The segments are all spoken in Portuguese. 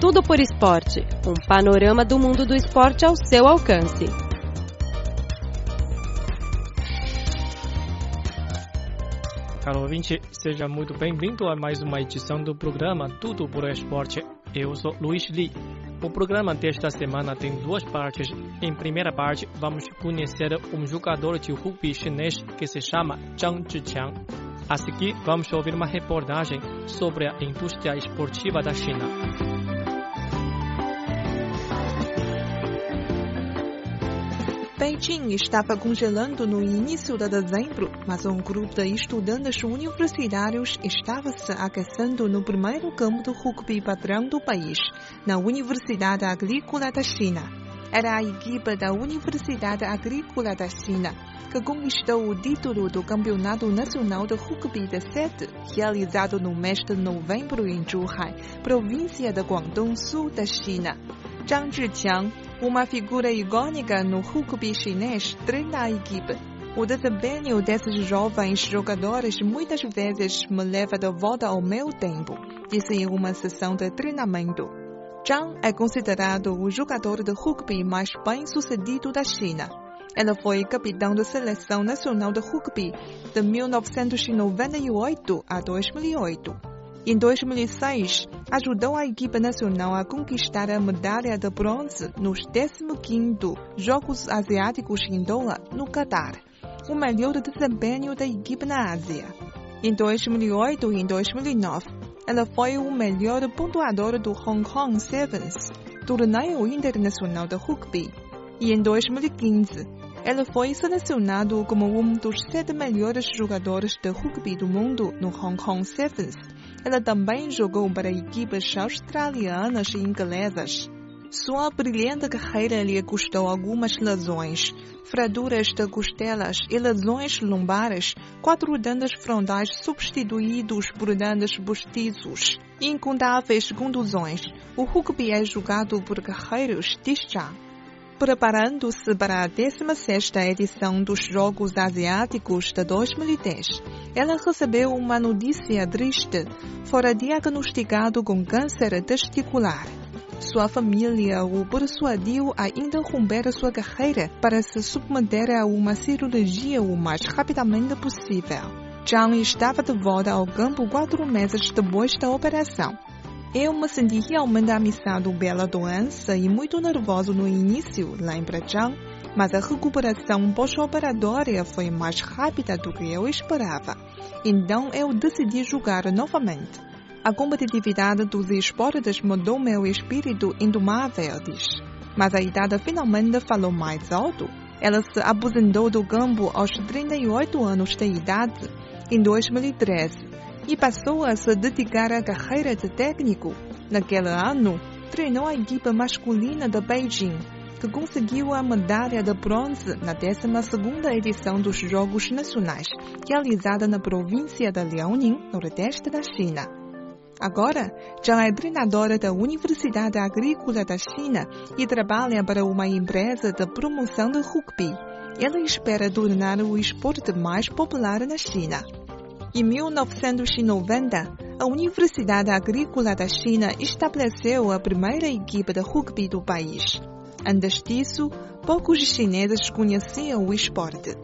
Tudo por Esporte um panorama do mundo do esporte ao seu alcance. Caro ouvinte, seja muito bem-vindo a mais uma edição do programa Tudo por Esporte. Eu sou Luiz Li. O programa desta semana tem duas partes. Em primeira parte, vamos conhecer um jogador de rugby chinês que se chama Zhang Zhiqiang. A seguir, vamos ouvir uma reportagem sobre a indústria esportiva da China. Beijing estava congelando no início de dezembro, mas um grupo de estudantes universitários estava se aquecendo no primeiro campo de rugby padrão do país, na Universidade Agrícola da China. Era a equipe da Universidade Agrícola da China que conquistou o título do Campeonato Nacional de Rugby de 7, realizado no mês de novembro em Zhuhai, província de Guangdong Sul da China. Zhang Zhiqiang, uma figura icônica no rugby chinês, treina a equipe. O desempenho desses jovens jogadores muitas vezes me leva de volta ao meu tempo, disse em uma sessão de treinamento. Zhang é considerado o jogador de rugby mais bem sucedido da China. Ela foi capitão da Seleção Nacional de Rugby de 1998 a 2008. Em 2006, ajudou a equipe nacional a conquistar a medalha de bronze nos 15º Jogos Asiáticos em Doha, no Catar, o melhor desempenho da equipe na Ásia. Em 2008 e 2009, ela foi o melhor pontuador do Hong Kong Sevens, torneio internacional de rugby. E em 2015, ela foi selecionada como um dos sete melhores jogadores de rugby do mundo no Hong Kong Sevens. Ela também jogou para equipes australianas e inglesas. Sua brilhante carreira lhe custou algumas lesões, fraturas de costelas e lesões lombares, quatro dentes frontais substituídos por dentes postiços, incontáveis contusões. O rugby é jogado por guerreiros, diz Zhang preparando-se para a 16ª edição dos Jogos Asiáticos de 2010. Ela recebeu uma notícia triste. Fora diagnosticado com câncer testicular. Sua família o persuadiu a interromper sua carreira para se submeter a uma cirurgia o mais rapidamente possível. Zhang estava de volta ao campo quatro meses depois da operação. Eu me senti realmente ameaçado pela doença e muito nervoso no início, lembra Zhang, mas a recuperação pós-operatória foi mais rápida do que eu esperava. Então eu decidi jogar novamente. A competitividade dos esportes mudou meu espírito indomável, diz. Mas a idade finalmente falou mais alto. Ela se aposentou do campo aos 38 anos de idade, em 2013 e passou a se dedicar à carreira de técnico. Naquele ano, treinou a equipe masculina de Beijing, que conseguiu a medalha de bronze na 12ª edição dos Jogos Nacionais, realizada na província de Liaoning, nordeste da China. Agora, já é treinadora da Universidade Agrícola da China e trabalha para uma empresa de promoção de rugby. Ela espera tornar o esporte mais popular na China. Em 1990, a Universidade Agrícola da China estabeleceu a primeira equipe de rugby do país. Antes disso, poucos chineses conheciam o esporte.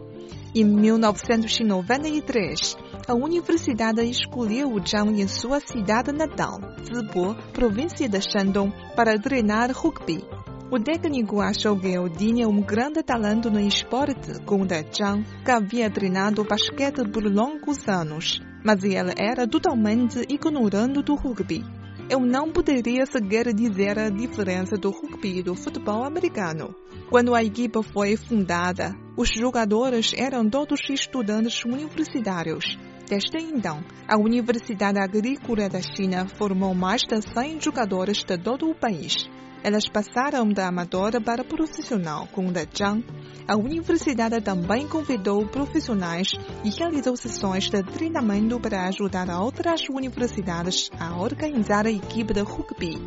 Em 1993, a universidade escolheu Zhang em sua cidade natal, Zibo, província de Shandong, para treinar rugby. O técnico achou que eu tinha um grande talento no esporte, conta Zhang, que havia treinado basquete por longos anos, mas ele era totalmente ignorante do rugby. Eu não poderia sequer dizer a diferença do rugby e do futebol americano. Quando a equipe foi fundada, os jogadores eram todos estudantes universitários. Desde então, a Universidade Agrícola da China formou mais de 100 jogadores de todo o país. Elas passaram da amadora para profissional com a Zhang. A universidade também convidou profissionais e realizou sessões de treinamento para ajudar outras universidades a organizar a equipe de rugby.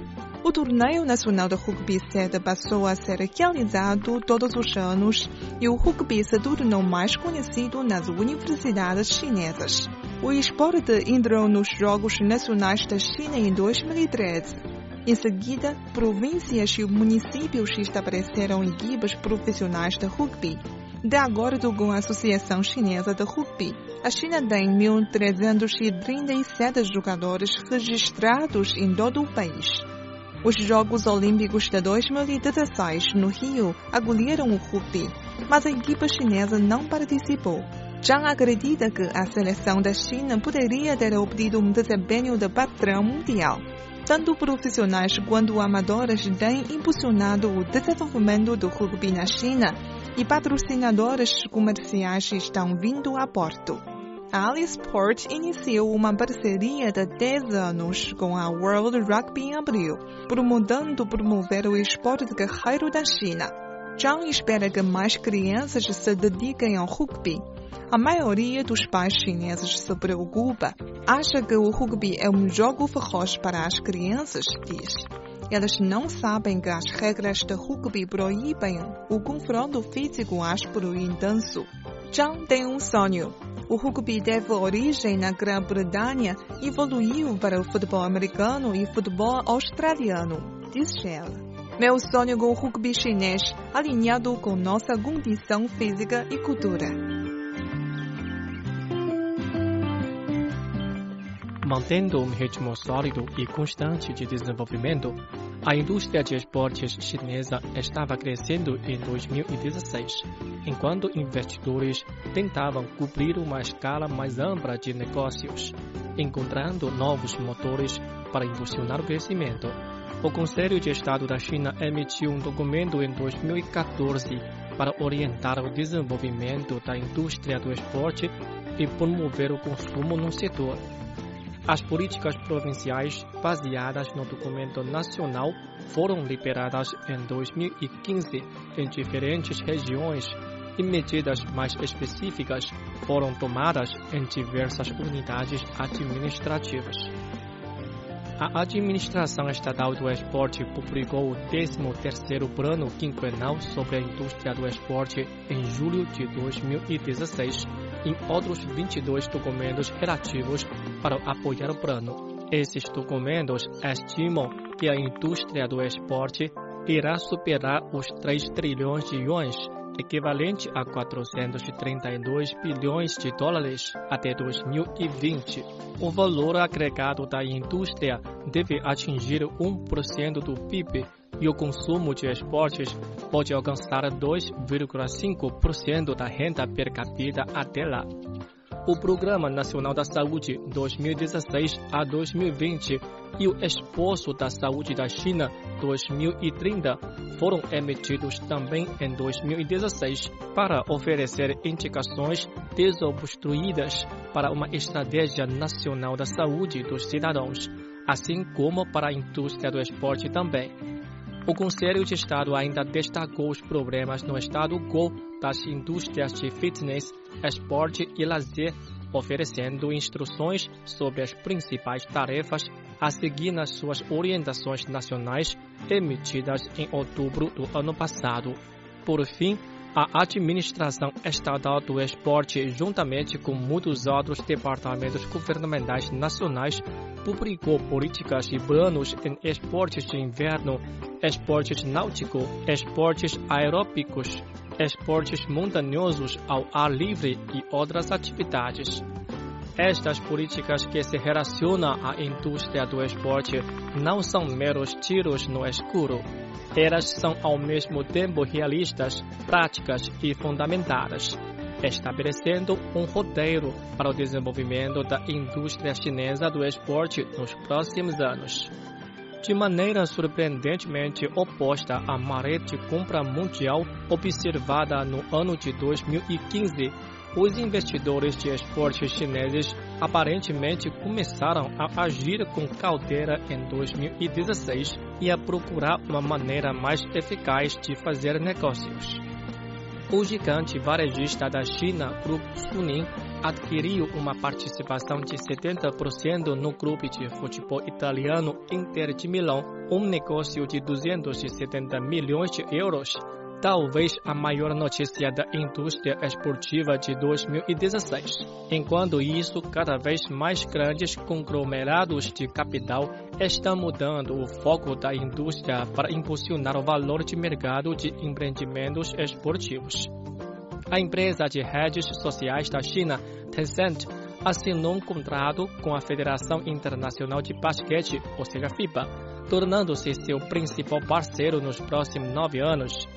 O torneio nacional de rugby 7 passou a ser realizado todos os anos e o rugby se tornou mais conhecido nas universidades chinesas. O esporte entrou nos Jogos Nacionais da China em 2013 Em seguida, províncias e municípios estabeleceram equipes profissionais de rugby. De acordo com a Associação Chinesa de Rugby, a China tem 1.337 jogadores registrados em todo o país. Os Jogos Olímpicos de 2016 no Rio acolheram o rugby, mas a equipe chinesa não participou. Zhang acredita que a seleção da China poderia ter obtido um desempenho de padrão mundial. Tanto profissionais quanto amadores têm impulsionado o desenvolvimento do rugby na China e patrocinadores comerciais estão vindo a Porto. A Alisport iniciou uma parceria de 10 anos com a World Rugby em abril, promovendo promover o esporte guerreiro da China. Zhang espera que mais crianças se dediquem ao rugby. A maioria dos pais chineses se preocupa, acha que o rugby é um jogo feroz para as crianças, diz. Elas não sabem que as regras de rugby proíbem o confronto físico áspero e intenso. Zhang tem um sonho o rugby teve origem na Grã-Bretanha evoluiu para o futebol americano e futebol australiano, diz ela. Meu sonho com o rugby chinês, alinhado com nossa condição física e cultura. Mantendo um ritmo sólido e constante de desenvolvimento, a indústria de esportes chinesa estava crescendo em 2016, enquanto investidores tentavam cobrir uma escala mais ampla de negócios, encontrando novos motores para impulsionar o crescimento. O Conselho de Estado da China emitiu um documento em 2014 para orientar o desenvolvimento da indústria do esporte e promover o consumo no setor. As políticas provinciais baseadas no documento nacional foram liberadas em 2015 em diferentes regiões e medidas mais específicas foram tomadas em diversas unidades administrativas. A Administração Estatal do Esporte publicou o 13º Plano Quinquenal sobre a Indústria do Esporte em julho de 2016 e outros 22 documentos relativos para apoiar o plano. Esses documentos estimam que a indústria do esporte irá superar os 3 trilhões de yuans, equivalente a 432 bilhões de dólares até 2020. O valor agregado da indústria deve atingir 1% do PIB e o consumo de esportes pode alcançar 2,5% da renda per capita até lá. O Programa Nacional da Saúde 2016 a 2020 e o Esforço da Saúde da China 2030 foram emitidos também em 2016 para oferecer indicações desobstruídas para uma estratégia nacional da saúde dos cidadãos, assim como para a indústria do esporte também. O Conselho de Estado ainda destacou os problemas no estado quo das indústrias de fitness, esporte e lazer, oferecendo instruções sobre as principais tarefas a seguir nas suas orientações nacionais emitidas em outubro do ano passado. Por fim, a Administração Estatal do Esporte, juntamente com muitos outros departamentos governamentais nacionais, publicou políticas e planos em esportes de inverno, esportes náuticos, esportes aeróbicos, esportes montanhosos ao ar livre e outras atividades. Estas políticas que se relacionam à indústria do esporte não são meros tiros no escuro. Elas são ao mesmo tempo realistas, práticas e fundamentadas estabelecendo um roteiro para o desenvolvimento da indústria chinesa do esporte nos próximos anos. De maneira surpreendentemente oposta à maré de compra mundial observada no ano de 2015, os investidores de esportes chineses aparentemente começaram a agir com cautela em 2016 e a procurar uma maneira mais eficaz de fazer negócios. O gigante varejista da China, Grupo Suning, adquiriu uma participação de 70% no clube de futebol italiano Inter de Milão, um negócio de 270 milhões de euros, talvez a maior notícia da indústria esportiva de 2016. Enquanto isso, cada vez mais grandes conglomerados de capital estão mudando o foco da indústria para impulsionar o valor de mercado de empreendimentos esportivos. A empresa de redes sociais da China, Tencent, assinou um contrato com a Federação Internacional de Basquete, ou seja, FIBA, tornando-se seu principal parceiro nos próximos nove anos.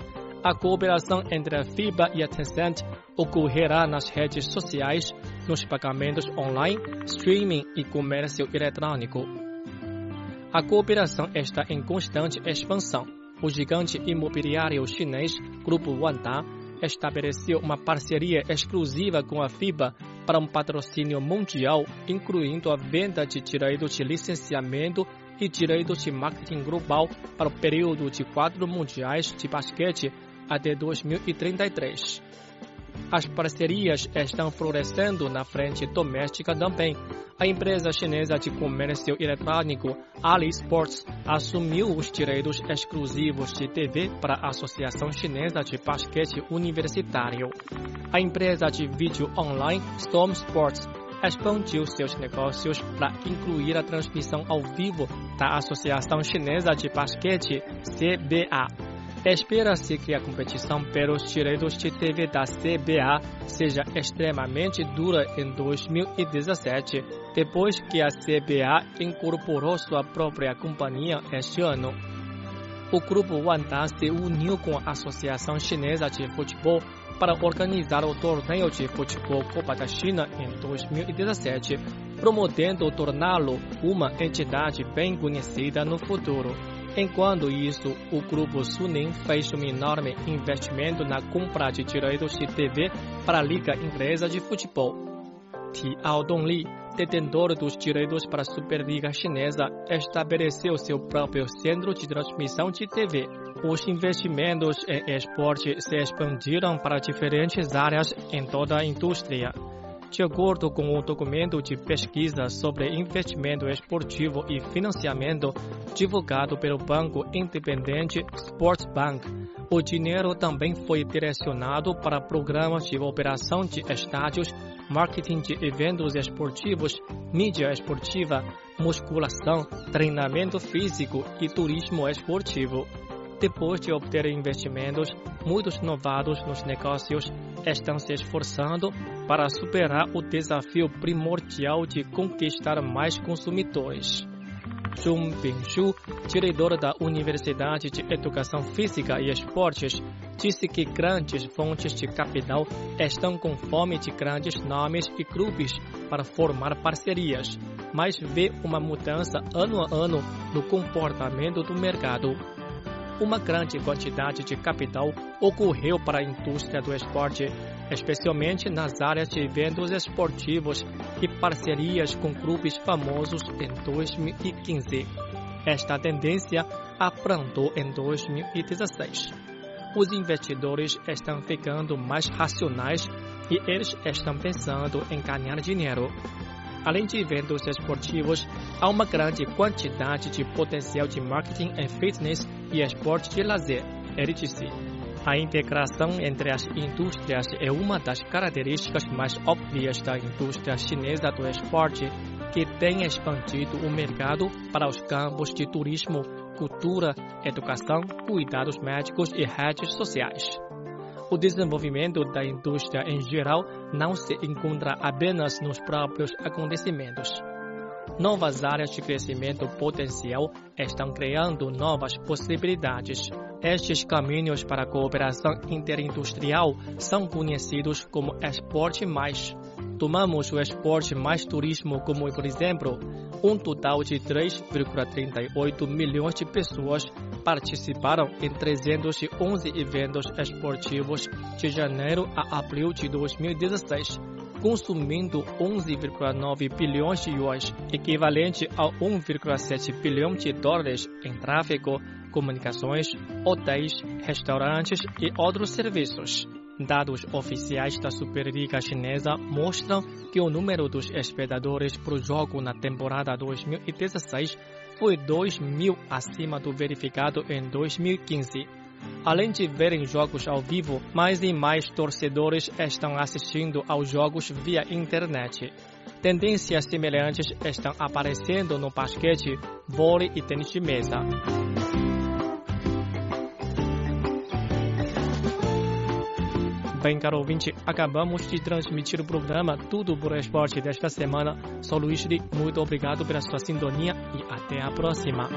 A cooperação entre a FIBA e a Tencent ocorrerá nas redes sociais, nos pagamentos online, streaming e comércio eletrônico. A cooperação está em constante expansão. O gigante imobiliário chinês Grupo Wanda estabeleceu uma parceria exclusiva com a FIBA para um patrocínio mundial, incluindo a venda de direitos de licenciamento e direitos de marketing global para o período de quatro mundiais de basquete até 2033. As parcerias estão florescendo na frente doméstica também. A empresa chinesa de comércio eletrônico AliSports assumiu os direitos exclusivos de TV para a Associação Chinesa de Basquete Universitário. A empresa de vídeo online Storm Sports expandiu seus negócios para incluir a transmissão ao vivo da Associação Chinesa de Basquete CBA. Espera-se que a competição pelos direitos de TV da CBA seja extremamente dura em 2017, depois que a CBA incorporou sua própria companhia este ano. O grupo Wanda se uniu com a Associação Chinesa de Futebol para organizar o torneio de futebol Copa da China em 2017, promovendo torná-lo uma entidade bem conhecida no futuro. Enquanto isso, o grupo Suning fez um enorme investimento na compra de direitos de TV para a Liga Inglesa de Futebol. Tiao Dongli, detentor dos direitos para a Superliga Chinesa, estabeleceu seu próprio centro de transmissão de TV. Os investimentos em esporte se expandiram para diferentes áreas em toda a indústria. De acordo com o documento de pesquisa sobre investimento esportivo e financiamento divulgado pelo banco independente Sportsbank, o dinheiro também foi direcionado para programas de operação de estádios, marketing de eventos esportivos, mídia esportiva, musculação, treinamento físico e turismo esportivo. Depois de obter investimentos, muitos novatos nos negócios estão se esforçando para superar o desafio primordial de conquistar mais consumidores. Zhong Bingshu, diretor da Universidade de Educação Física e Esportes, disse que grandes fontes de capital estão com fome de grandes nomes e clubes para formar parcerias, mas vê uma mudança ano a ano no comportamento do mercado uma grande quantidade de capital ocorreu para a indústria do esporte, especialmente nas áreas de eventos esportivos e parcerias com clubes famosos em 2015. Esta tendência abrandou em 2016. Os investidores estão ficando mais racionais e eles estão pensando em ganhar dinheiro. Além de eventos esportivos, há uma grande quantidade de potencial de marketing em fitness e esporte de lazer, ele disse. A integração entre as indústrias é uma das características mais óbvias da indústria chinesa do esporte, que tem expandido o mercado para os campos de turismo, cultura, educação, cuidados médicos e redes sociais. O desenvolvimento da indústria em geral não se encontra apenas nos próprios acontecimentos. Novas áreas de crescimento potencial estão criando novas possibilidades. Estes caminhos para a cooperação interindustrial são conhecidos como Esporte Mais. Tomamos o Esporte Mais Turismo como, por exemplo, um total de 3,38 milhões de pessoas participaram em 311 eventos esportivos de janeiro a abril de 2016, consumindo 11,9 bilhões de yuans, equivalente a 1,7 bilhão de dólares em tráfego, comunicações, hotéis, restaurantes e outros serviços. Dados oficiais da Superliga Chinesa mostram que o número dos espectadores por jogo na temporada 2016 foi 2 mil acima do verificado em 2015. Além de verem jogos ao vivo, mais e mais torcedores estão assistindo aos jogos via internet. Tendências semelhantes estão aparecendo no basquete, vôlei e tênis de mesa. Bem, caro ouvinte, acabamos de transmitir o programa Tudo por Esporte desta semana. Sou Luiz Li, muito obrigado pela sua sintonia e até a próxima.